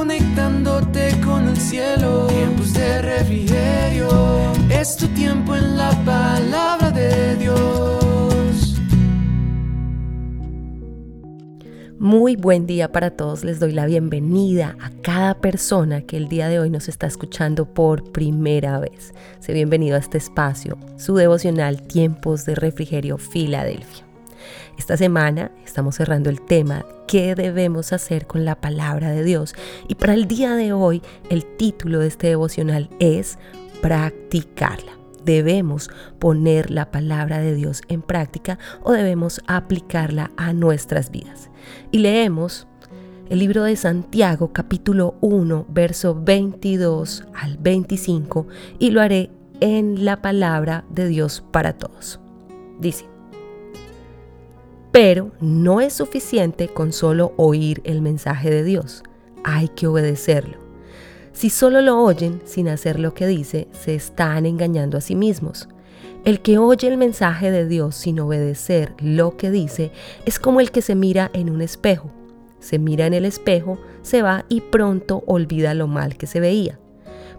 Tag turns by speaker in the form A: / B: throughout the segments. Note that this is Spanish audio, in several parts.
A: conectándote con el cielo. Tiempos de refrigerio, es tu tiempo en la palabra de Dios.
B: Muy buen día para todos, les doy la bienvenida a cada persona que el día de hoy nos está escuchando por primera vez. Sé bienvenido a este espacio, su devocional Tiempos de Refrigerio Filadelfia. Esta semana estamos cerrando el tema ¿Qué debemos hacer con la palabra de Dios? Y para el día de hoy el título de este devocional es practicarla. ¿Debemos poner la palabra de Dios en práctica o debemos aplicarla a nuestras vidas? Y leemos el libro de Santiago capítulo 1 verso 22 al 25 y lo haré en la palabra de Dios para todos. Dice, pero no es suficiente con solo oír el mensaje de Dios, hay que obedecerlo. Si solo lo oyen sin hacer lo que dice, se están engañando a sí mismos. El que oye el mensaje de Dios sin obedecer lo que dice es como el que se mira en un espejo. Se mira en el espejo, se va y pronto olvida lo mal que se veía.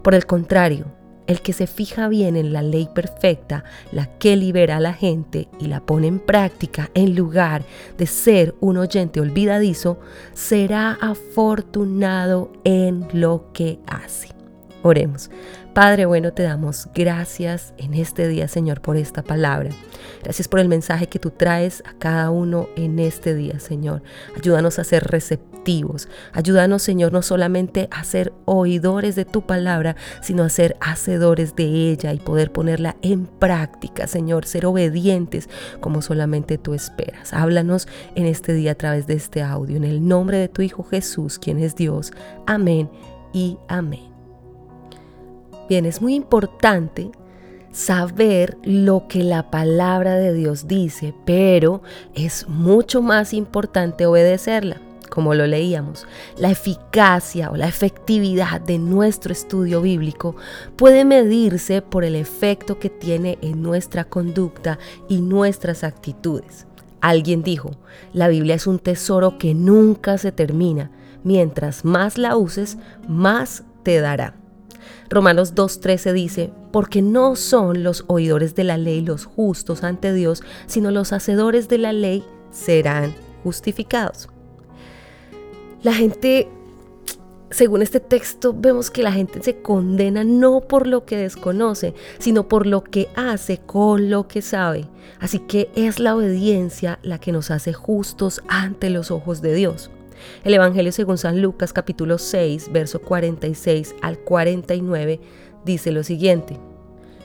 B: Por el contrario, el que se fija bien en la ley perfecta, la que libera a la gente y la pone en práctica en lugar de ser un oyente olvidadizo, será afortunado en lo que hace. Oremos. Padre bueno, te damos gracias en este día, Señor, por esta palabra. Gracias por el mensaje que tú traes a cada uno en este día, Señor. Ayúdanos a ser receptivos. Ayúdanos, Señor, no solamente a ser oidores de tu palabra, sino a ser hacedores de ella y poder ponerla en práctica, Señor. Ser obedientes como solamente tú esperas. Háblanos en este día a través de este audio. En el nombre de tu Hijo Jesús, quien es Dios. Amén y amén. Bien, es muy importante saber lo que la palabra de Dios dice, pero es mucho más importante obedecerla, como lo leíamos. La eficacia o la efectividad de nuestro estudio bíblico puede medirse por el efecto que tiene en nuestra conducta y nuestras actitudes. Alguien dijo, la Biblia es un tesoro que nunca se termina. Mientras más la uses, más te dará. Romanos 2.13 dice, porque no son los oidores de la ley los justos ante Dios, sino los hacedores de la ley serán justificados. La gente, según este texto, vemos que la gente se condena no por lo que desconoce, sino por lo que hace con lo que sabe. Así que es la obediencia la que nos hace justos ante los ojos de Dios. El Evangelio según San Lucas capítulo 6, verso 46 al 49 dice lo siguiente.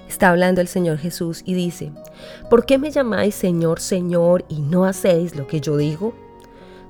B: Está hablando el Señor Jesús y dice, ¿por qué me llamáis Señor, Señor y no hacéis lo que yo digo?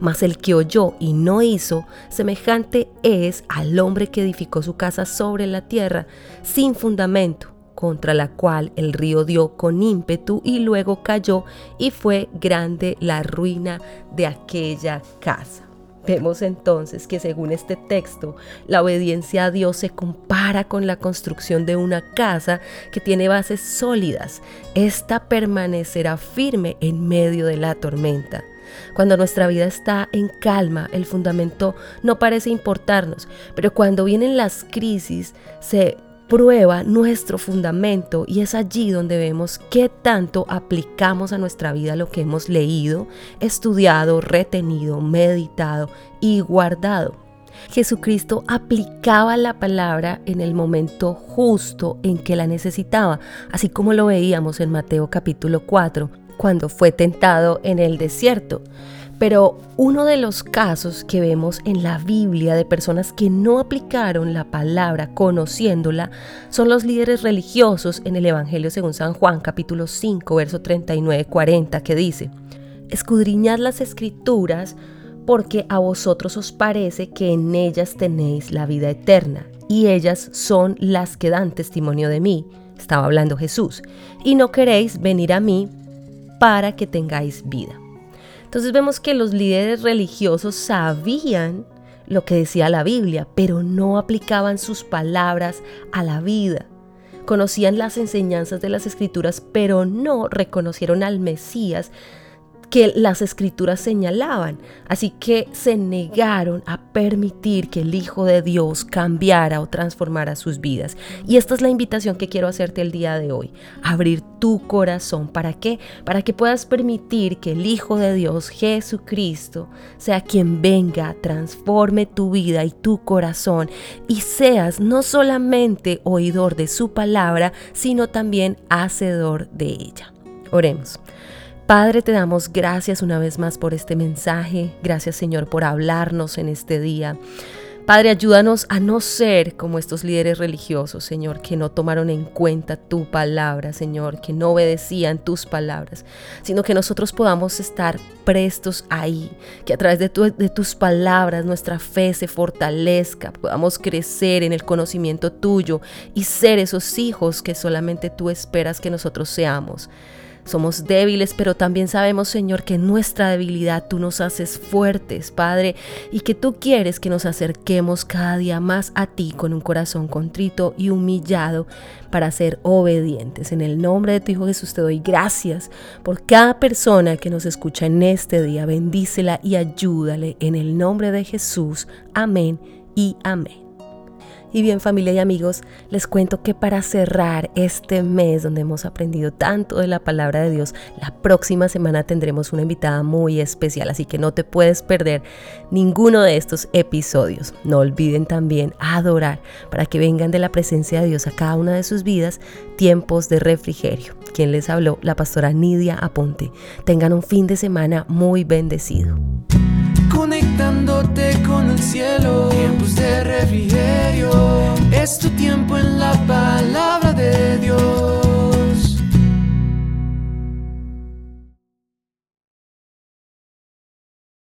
B: Mas el que oyó y no hizo, semejante es al hombre que edificó su casa sobre la tierra, sin fundamento contra la cual el río dio con ímpetu y luego cayó y fue grande la ruina de aquella casa. Vemos entonces que según este texto, la obediencia a Dios se compara con la construcción de una casa que tiene bases sólidas. Esta permanecerá firme en medio de la tormenta. Cuando nuestra vida está en calma, el fundamento no parece importarnos, pero cuando vienen las crisis, se prueba nuestro fundamento y es allí donde vemos qué tanto aplicamos a nuestra vida lo que hemos leído, estudiado, retenido, meditado y guardado. Jesucristo aplicaba la palabra en el momento justo en que la necesitaba, así como lo veíamos en Mateo capítulo 4, cuando fue tentado en el desierto. Pero uno de los casos que vemos en la Biblia de personas que no aplicaron la palabra conociéndola son los líderes religiosos en el Evangelio según San Juan capítulo 5 verso 39-40 que dice, escudriñad las escrituras porque a vosotros os parece que en ellas tenéis la vida eterna y ellas son las que dan testimonio de mí. Estaba hablando Jesús. Y no queréis venir a mí para que tengáis vida. Entonces vemos que los líderes religiosos sabían lo que decía la Biblia, pero no aplicaban sus palabras a la vida. Conocían las enseñanzas de las escrituras, pero no reconocieron al Mesías que las escrituras señalaban. Así que se negaron a permitir que el Hijo de Dios cambiara o transformara sus vidas. Y esta es la invitación que quiero hacerte el día de hoy. Abrir tu corazón. ¿Para qué? Para que puedas permitir que el Hijo de Dios, Jesucristo, sea quien venga, transforme tu vida y tu corazón y seas no solamente oidor de su palabra, sino también hacedor de ella. Oremos. Padre, te damos gracias una vez más por este mensaje. Gracias Señor por hablarnos en este día. Padre, ayúdanos a no ser como estos líderes religiosos, Señor, que no tomaron en cuenta tu palabra, Señor, que no obedecían tus palabras, sino que nosotros podamos estar prestos ahí, que a través de, de tus palabras nuestra fe se fortalezca, podamos crecer en el conocimiento tuyo y ser esos hijos que solamente tú esperas que nosotros seamos. Somos débiles, pero también sabemos, Señor, que en nuestra debilidad tú nos haces fuertes, Padre, y que tú quieres que nos acerquemos cada día más a ti con un corazón contrito y humillado para ser obedientes. En el nombre de tu Hijo Jesús te doy gracias por cada persona que nos escucha en este día. Bendícela y ayúdale en el nombre de Jesús. Amén y amén. Y bien familia y amigos, les cuento que para cerrar este mes donde hemos aprendido tanto de la palabra de Dios, la próxima semana tendremos una invitada muy especial, así que no te puedes perder ninguno de estos episodios. No olviden también adorar para que vengan de la presencia de Dios a cada una de sus vidas tiempos de refrigerio. Quien les habló, la pastora Nidia Aponte. Tengan un fin de semana muy bendecido.
A: Conectándote con el cielo, bye.